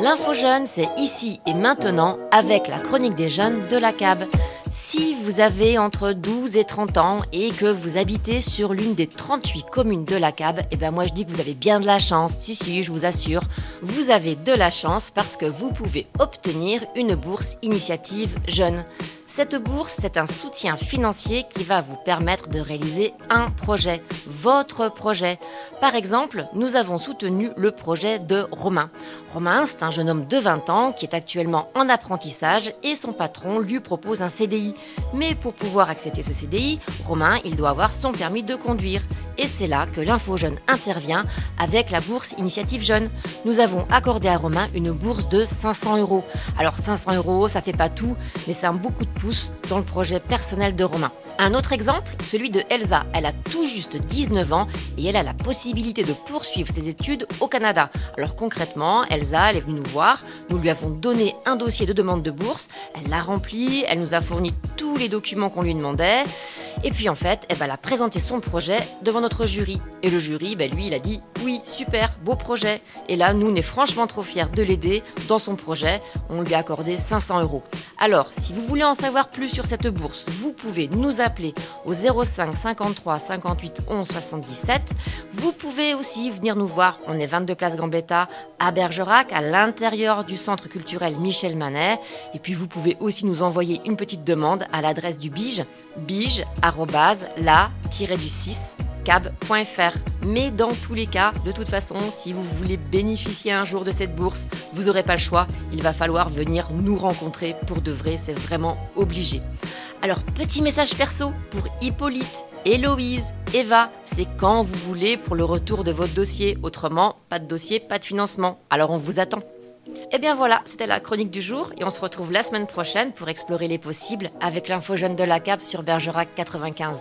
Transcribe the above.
L'info jeune, c'est ici et maintenant avec la chronique des jeunes de la CAB. Si vous avez entre 12 et 30 ans et que vous habitez sur l'une des 38 communes de la CAB, eh ben moi je dis que vous avez bien de la chance. Si, si, je vous assure, vous avez de la chance parce que vous pouvez obtenir une bourse initiative jeune. Cette bourse, c'est un soutien financier qui va vous permettre de réaliser un projet, votre projet. Par exemple, nous avons soutenu le projet de Romain. Romain, c'est un jeune homme de 20 ans qui est actuellement en apprentissage et son patron lui propose un CDI. Mais pour pouvoir accepter ce CDI, Romain, il doit avoir son permis de conduire. Et c'est là que l'Info Jeune intervient avec la bourse Initiative Jeune. Nous avons accordé à Romain une bourse de 500 euros. Alors 500 euros, ça fait pas tout, mais c'est un beaucoup de dans le projet personnel de Romain. Un autre exemple, celui de Elsa. Elle a tout juste 19 ans et elle a la possibilité de poursuivre ses études au Canada. Alors concrètement, Elsa, elle est venue nous voir, nous lui avons donné un dossier de demande de bourse, elle l'a rempli, elle nous a fourni tous les documents qu'on lui demandait. Et puis en fait, elle a présenté son projet devant notre jury. Et le jury, ben, lui, il a dit oui, super, beau projet. Et là, nous, on est franchement trop fiers de l'aider dans son projet. On lui a accordé 500 euros. Alors, si vous voulez en savoir plus sur cette bourse, vous pouvez nous appeler au 05 53 58 11 77. Vous pouvez aussi venir nous voir. On est 22 place Gambetta à Bergerac, à l'intérieur du centre culturel Michel Manet. Et puis, vous pouvez aussi nous envoyer une petite demande à l'adresse du Bige, bige la-du-6 cab.fr. Mais dans tous les cas, de toute façon, si vous voulez bénéficier un jour de cette bourse, vous n'aurez pas le choix. Il va falloir venir nous rencontrer pour de vrai, c'est vraiment obligé. Alors, petit message perso pour Hippolyte, Héloïse, Eva, c'est quand vous voulez pour le retour de votre dossier. Autrement, pas de dossier, pas de financement. Alors on vous attend. Et eh bien voilà, c'était la chronique du jour et on se retrouve la semaine prochaine pour explorer les possibles avec l'info jeune de la CAP sur Bergerac 95.